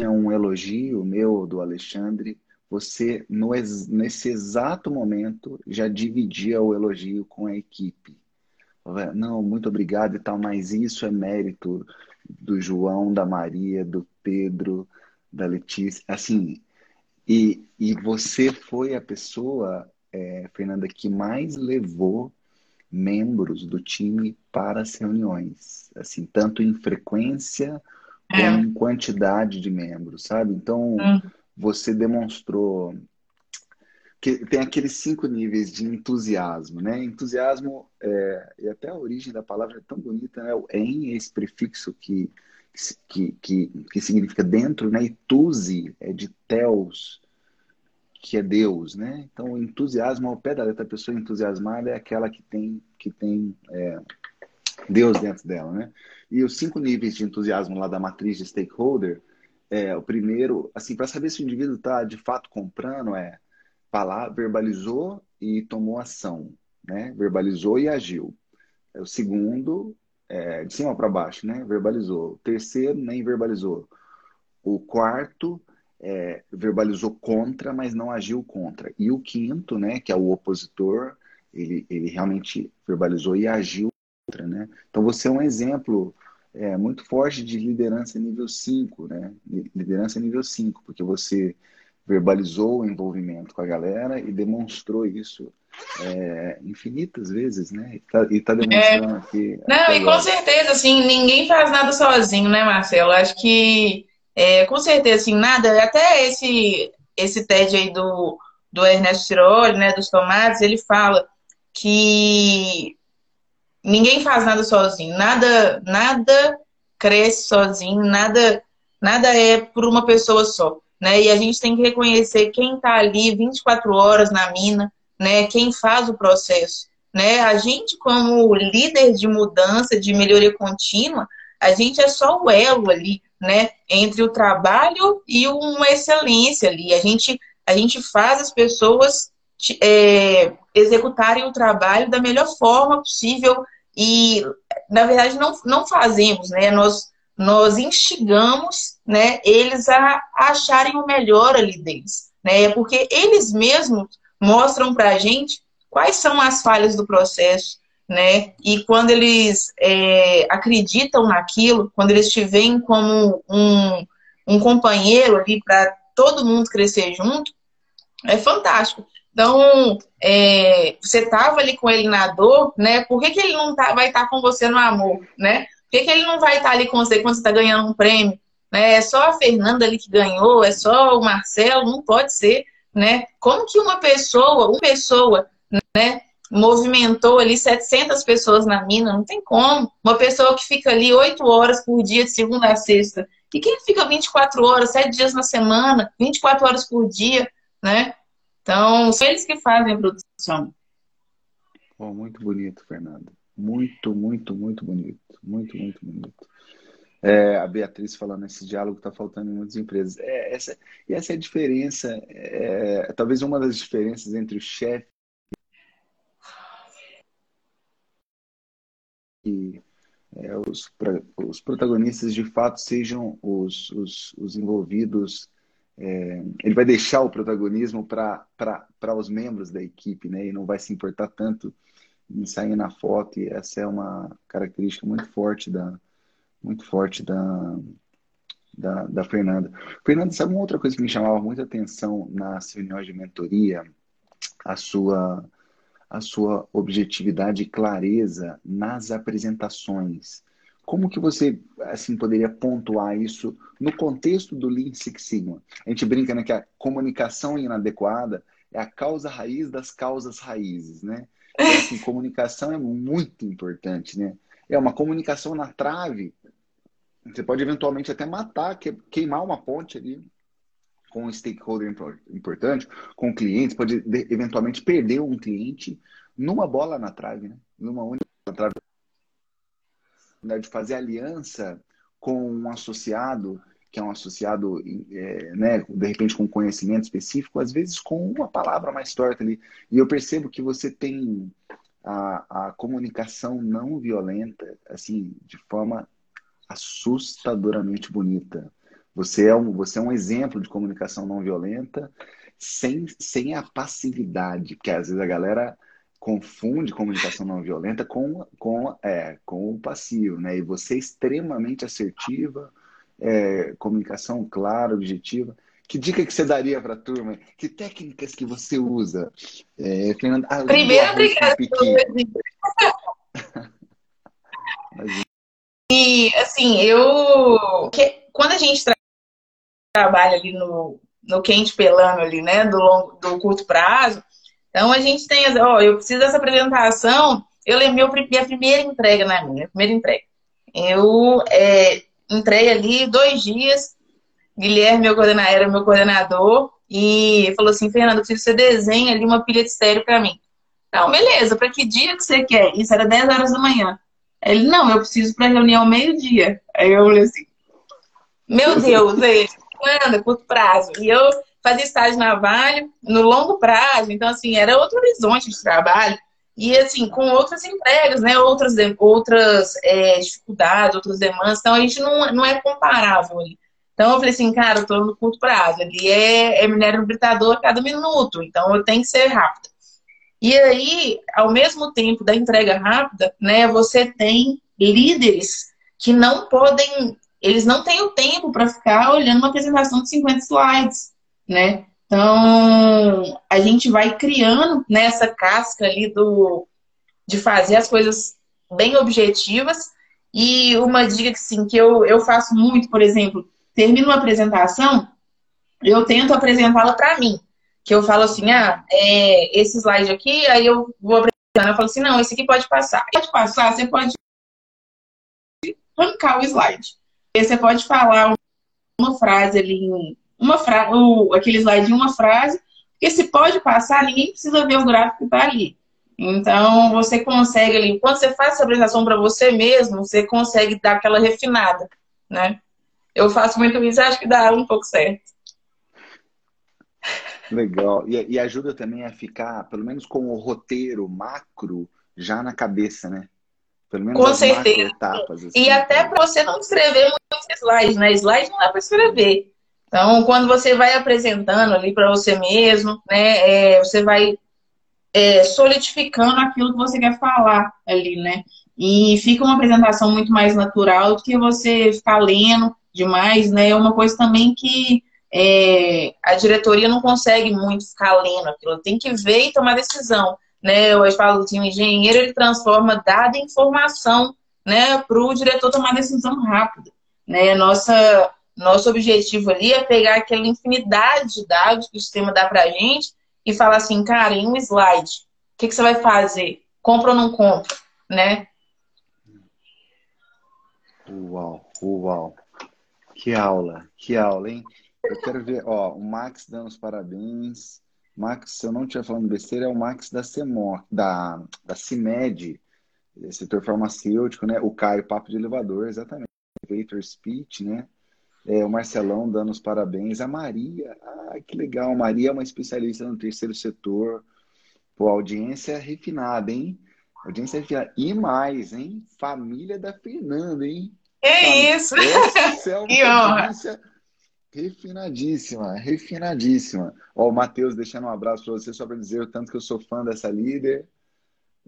Um elogio meu, do Alexandre, você, no, nesse exato momento, já dividia o elogio com a equipe. Não, muito obrigado e tal, mas isso é mérito do João, da Maria, do Pedro, da Letícia. Assim, e, e você foi a pessoa, é, Fernanda, que mais levou membros do time para as reuniões, assim, tanto em frequência como é. em quantidade de membros, sabe? Então, hum. você demonstrou que tem aqueles cinco níveis de entusiasmo, né? Entusiasmo, é, e até a origem da palavra é tão bonita, né? O em, esse prefixo que, que, que, que significa dentro, né? E tusi é de teos, que é Deus, né? Então, o entusiasmo ao pé da letra, a pessoa entusiasmada é aquela que tem, que tem é, Deus dentro dela, né? E os cinco níveis de entusiasmo lá da matriz de stakeholder, é, o primeiro, assim, para saber se o indivíduo está de fato comprando, é falar, verbalizou e tomou ação, né? Verbalizou e agiu. O segundo, é, de cima para baixo, né? Verbalizou. O terceiro, nem verbalizou. O quarto, é, verbalizou contra, mas não agiu contra. E o quinto, né, que é o opositor, ele, ele realmente verbalizou e agiu contra, né? Então você é um exemplo é, muito forte de liderança nível 5, né? Liderança nível 5, porque você verbalizou o envolvimento com a galera e demonstrou isso é, infinitas vezes, né? E tá, e tá demonstrando é... aqui. Não, e com certeza, assim, ninguém faz nada sozinho, né, Marcelo? Acho que, é, com certeza, assim, nada, até esse, esse TED aí do, do Ernesto Tiroli, né, dos tomates, ele fala que ninguém faz nada sozinho, nada, nada cresce sozinho, nada, nada é por uma pessoa só né? E a gente tem que reconhecer quem está ali 24 horas na mina, né? Quem faz o processo, né? A gente como líder de mudança, de melhoria contínua, a gente é só o elo ali, né? Entre o trabalho e uma excelência ali. A gente a gente faz as pessoas é, executarem o trabalho da melhor forma possível e na verdade não, não fazemos, né? Nós nós instigamos né, eles a, acharem o melhor ali deles. Né? Porque eles mesmos mostram para a gente quais são as falhas do processo. Né? E quando eles é, acreditam naquilo, quando eles te veem como um, um companheiro ali para todo mundo crescer junto, é fantástico. Então, é, você estava ali com ele na dor, né? Por que, que ele não tá, vai estar tá com você no amor, né? Por que, que ele não vai estar ali com você quando você está ganhando um prêmio? Né? É só a Fernanda ali que ganhou, é só o Marcelo, não pode ser, né? Como que uma pessoa, uma pessoa, né, movimentou ali 700 pessoas na mina? Não tem como. Uma pessoa que fica ali 8 horas por dia, de segunda a sexta. E quem fica 24 horas, 7 dias na semana, 24 horas por dia, né? Então, são eles que fazem a produção. Oh, muito bonito, Fernanda. Muito, muito, muito bonito. Muito, muito bonito. É, a Beatriz falando esse diálogo está faltando em muitas empresas. É, essa, e essa é a diferença, é, talvez uma das diferenças entre o chefe e é, os, os protagonistas de fato sejam os, os, os envolvidos. É, ele vai deixar o protagonismo para os membros da equipe, né? E não vai se importar tanto em sair na foto, e essa é uma característica muito forte da, muito forte da, da, da Fernanda. Fernanda, sabe uma outra coisa que me chamava muita atenção nas reuniões de mentoria? A sua, a sua objetividade e clareza nas apresentações. Como que você assim poderia pontuar isso no contexto do Lean Six Sigma? A gente brinca né, que a comunicação inadequada é a causa raiz das causas raízes, né? Então, assim, (laughs) comunicação é muito importante, né? É uma comunicação na trave. Você pode eventualmente até matar, queimar uma ponte ali com um stakeholder importante, com clientes, pode eventualmente perder um cliente numa bola na trave, né? Numa única trave. De fazer aliança com um associado que é um associado, é, né, de repente com conhecimento específico, às vezes com uma palavra mais torta ali. E eu percebo que você tem a, a comunicação não violenta, assim, de forma assustadoramente bonita. Você é um, você é um exemplo de comunicação não violenta sem, sem a passividade, porque às vezes a galera confunde comunicação não violenta com, com, é, com o passivo, né? E você é extremamente assertiva, é, comunicação clara, objetiva. Que dica que você daria para a turma? Que técnicas que você usa? É, Fernanda, ah, Primeiro, obrigada (laughs) E, assim, eu... Quando a gente tra trabalha ali no, no quente pelando ali, né? Do, longo, do curto prazo, então a gente tem... Ó, eu preciso dessa apresentação. Eu lembro minha primeira entrega na minha, primeira entrega. Eu é, entrei ali dois dias Guilherme, meu coordenador, era meu coordenador, e falou assim, Fernando, preciso que você desenhe ali uma pilha de estéreo para mim. Então, beleza, para que dia que você quer? Isso era 10 horas da manhã. Ele, não, eu preciso para reunião meio-dia. Aí eu falei assim, meu Deus, ele, anda, curto prazo. E eu fazia estágio na Vale, no longo prazo, então, assim, era outro horizonte de trabalho. E, assim, com outras entregas, né, outras, outras é, dificuldades, outras demandas. Então, a gente não, não é comparável ali. Então eu falei assim, cara, eu tô no curto prazo. Ali é, é minério britador a cada minuto, então eu tenho que ser rápido. E aí, ao mesmo tempo da entrega rápida, né, você tem líderes que não podem, eles não têm o tempo para ficar olhando uma apresentação de 50 slides, né? Então, a gente vai criando nessa casca ali do de fazer as coisas bem objetivas. E uma dica que sim, que eu, eu faço muito, por exemplo, termino uma apresentação, eu tento apresentá-la para mim. Que eu falo assim, ah, é, esse slide aqui, aí eu vou apresentar, eu falo assim, não, esse aqui pode passar. Pode passar, você pode arrancar o slide. Você pode falar uma frase ali, uma fra aquele slide em uma frase, porque se pode passar, ninguém precisa ver o gráfico que está ali. Então, você consegue ali, quando você faz essa apresentação para você mesmo, você consegue dar aquela refinada, né? Eu faço muito isso, acho que dá um pouco certo. Legal. E, e, ajuda também a ficar, pelo menos com o roteiro macro já na cabeça, né? Pelo menos com certeza. Etapas, assim, e até para você não escrever muitos slides, né? Slide não dá para escrever. Então, quando você vai apresentando ali para você mesmo, né? É, você vai é, solidificando aquilo que você quer falar ali, né? E fica uma apresentação muito mais natural do que você ficar lendo demais, né? É uma coisa também que é, a diretoria não consegue muito ficar lendo aquilo, tem que ver e tomar decisão. Né? Eu falo assim, o engenheiro ele transforma dado em informação né, para o diretor tomar decisão rápida. Né? Nossa, nosso objetivo ali é pegar aquela infinidade de dados que o sistema dá para a gente e falar assim, cara, em um slide, o que, que você vai fazer? Compra ou não compra? Né? Uau, uau. Que aula, que aula, hein? Eu quero ver, ó, o Max dando os parabéns. Max, se eu não estiver falando besteira, é o Max da CEMOR, da, da CIMED, setor farmacêutico, né? O Caio, papo de elevador, exatamente. Elevator Speech, né? É, o Marcelão dando os parabéns. A Maria, ah, que legal. Maria é uma especialista no terceiro setor. Pô, audiência refinada, hein? Audiência refinada. E mais, hein? Família da Fernanda, hein? É isso! Essa é uma (laughs) refinadíssima, refinadíssima. Ó, o Matheus deixando um abraço para você só para dizer o tanto que eu sou fã dessa líder.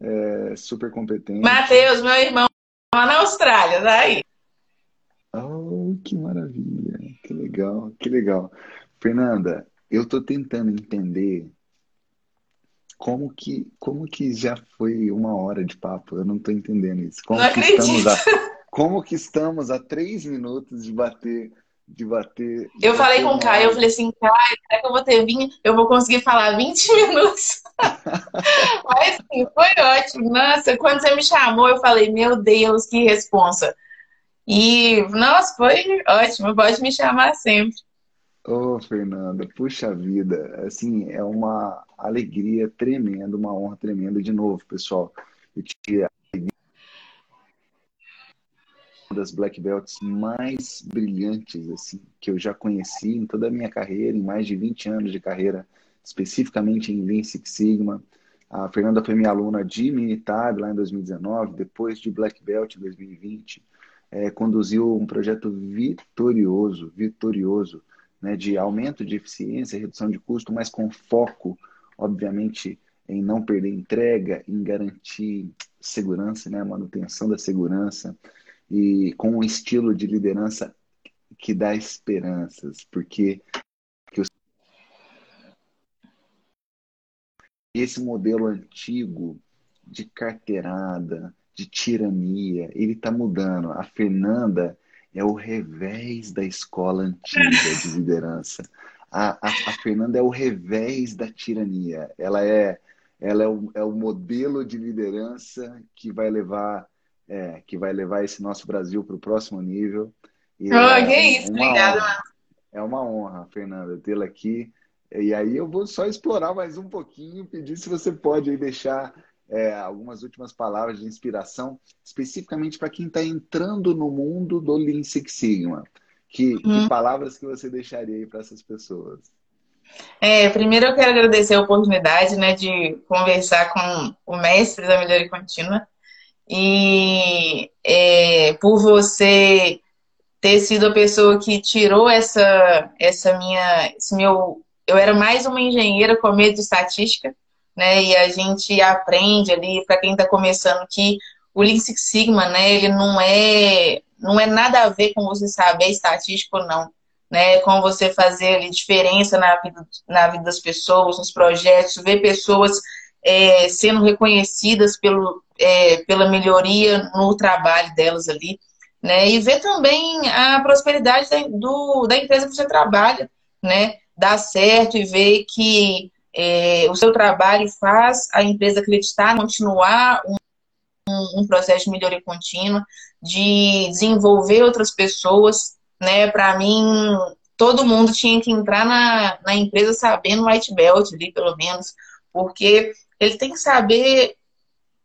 É, super competente. Matheus, meu irmão, lá na Austrália, daí. Oh, que maravilha, que legal, que legal. Fernanda, eu estou tentando entender como que, como que já foi uma hora de papo. Eu não estou entendendo isso. Como não que acredito. estamos a como que estamos a três minutos de bater. De bater de eu bater falei com o Caio, eu falei assim, Caio, será que eu vou ter 20, eu vou conseguir falar 20 (laughs) minutos? (laughs) Mas assim, foi ótimo. Nossa, quando você me chamou, eu falei, meu Deus, que responsa. E, nossa, foi ótimo, pode me chamar sempre. Ô, oh, Fernanda, puxa vida, assim, é uma alegria tremenda, uma honra tremenda de novo, pessoal. Eu te das black belts mais brilhantes assim que eu já conheci em toda a minha carreira, em mais de 20 anos de carreira, especificamente em Lean Six Sigma. A Fernanda foi minha aluna de Minitab lá em 2019, depois de Black Belt em 2020. É, conduziu um projeto vitorioso, vitorioso né, de aumento de eficiência, redução de custo, mas com foco, obviamente, em não perder entrega, em garantir segurança, né, manutenção da segurança e com um estilo de liderança que dá esperanças, porque que esse modelo antigo de carteirada, de tirania, ele está mudando. A Fernanda é o revés da escola antiga de liderança. A, a, a Fernanda é o revés da tirania. Ela é, ela é o, é o modelo de liderança que vai levar é, que vai levar esse nosso Brasil para o próximo nível. E oh, é, que isso, obrigada. É uma honra, Fernanda, tê-la aqui. E aí eu vou só explorar mais um pouquinho, pedir se você pode deixar é, algumas últimas palavras de inspiração, especificamente para quem está entrando no mundo do Lean Six Sigma. Que, hum. que uhum. palavras que você deixaria aí para essas pessoas? É, primeiro eu quero agradecer a oportunidade né, de conversar com o mestre da melhoria contínua e é, por você ter sido a pessoa que tirou essa, essa minha, esse meu, eu era mais uma engenheira com medo de estatística né? E a gente aprende ali, para quem está começando, que o Lean Six Sigma, né, ele não é, não é nada a ver com você saber estatístico não. Né, com você fazer ali, diferença na vida, na vida das pessoas, nos projetos, ver pessoas é, sendo reconhecidas pelo, é, pela melhoria no trabalho delas ali, né, e ver também a prosperidade da, do, da empresa que você trabalha, né, dar certo e ver que é, o seu trabalho faz a empresa acreditar, continuar um, um, um processo de melhoria contínua, de desenvolver outras pessoas, né? Para mim, todo mundo tinha que entrar na, na empresa sabendo white belt ali, pelo menos, porque ele tem que saber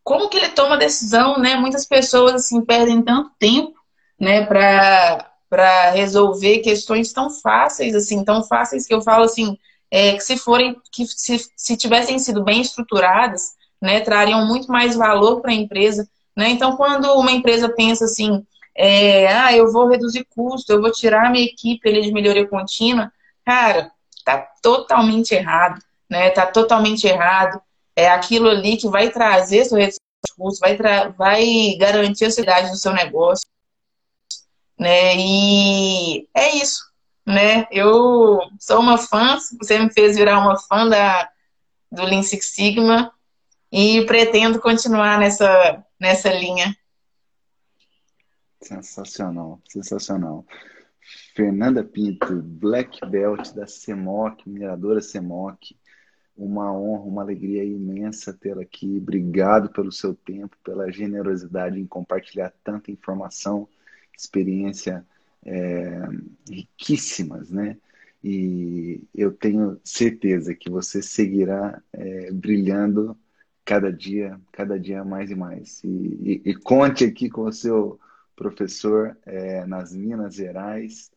como que ele toma a decisão, né? Muitas pessoas assim perdem tanto tempo, né, para para resolver questões tão fáceis assim, tão fáceis que eu falo assim, é, que se forem, que se, se tivessem sido bem estruturadas, né, trariam muito mais valor para a empresa. Né? Então, quando uma empresa pensa assim, é, ah, eu vou reduzir custo, eu vou tirar minha equipe ali de melhoria contínua, cara, tá totalmente errado, né? Tá totalmente errado. É aquilo ali que vai trazer de custo, vai, vai garantir a segurança do seu negócio, né? E é isso né? Eu sou uma fã, você me fez virar uma fã da, do Lean Six Sigma e pretendo continuar nessa, nessa linha. Sensacional, sensacional. Fernanda Pinto, Black Belt da CEMOC, mineradora CEMOC. Uma honra, uma alegria imensa tê-la aqui. Obrigado pelo seu tempo, pela generosidade em compartilhar tanta informação, experiência é, riquíssimas, né? E eu tenho certeza que você seguirá é, brilhando cada dia, cada dia mais e mais. E, e, e conte aqui com o seu professor é, nas Minas Gerais,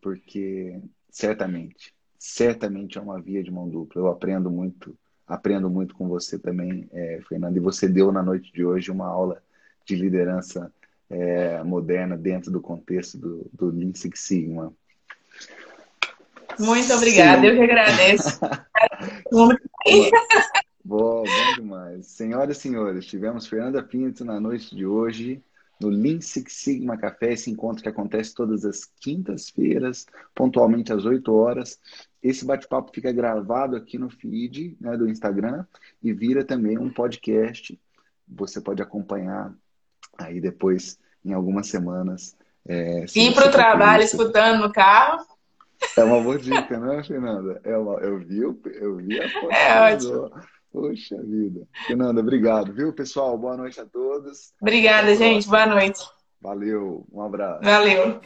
porque certamente, certamente é uma via de mão dupla. Eu aprendo muito, aprendo muito com você também, é, Fernando. E você deu na noite de hoje uma aula de liderança é, moderna dentro do contexto do, do Lean Six Sigma. Muito obrigada, Sim. eu que agradeço. (laughs) bom, bom demais. Senhoras e senhores, tivemos Fernanda Pinto na noite de hoje no Lean Six Sigma Café, esse encontro que acontece todas as quintas-feiras, pontualmente às 8 horas. Esse bate-papo fica gravado aqui no feed né, do Instagram e vira também um podcast. Você pode acompanhar aí depois em algumas semamas. É, Ir para o trabalho isso. escutando no carro. É uma boa dica, né, Fernanda? É uma, eu, vi, eu vi a foto. É ótimo. Poxa vida. Fernanda, obrigado, viu, pessoal? Boa noite a todos. Obrigada, gente. Boa noite. Valeu. Um abraço. Valeu.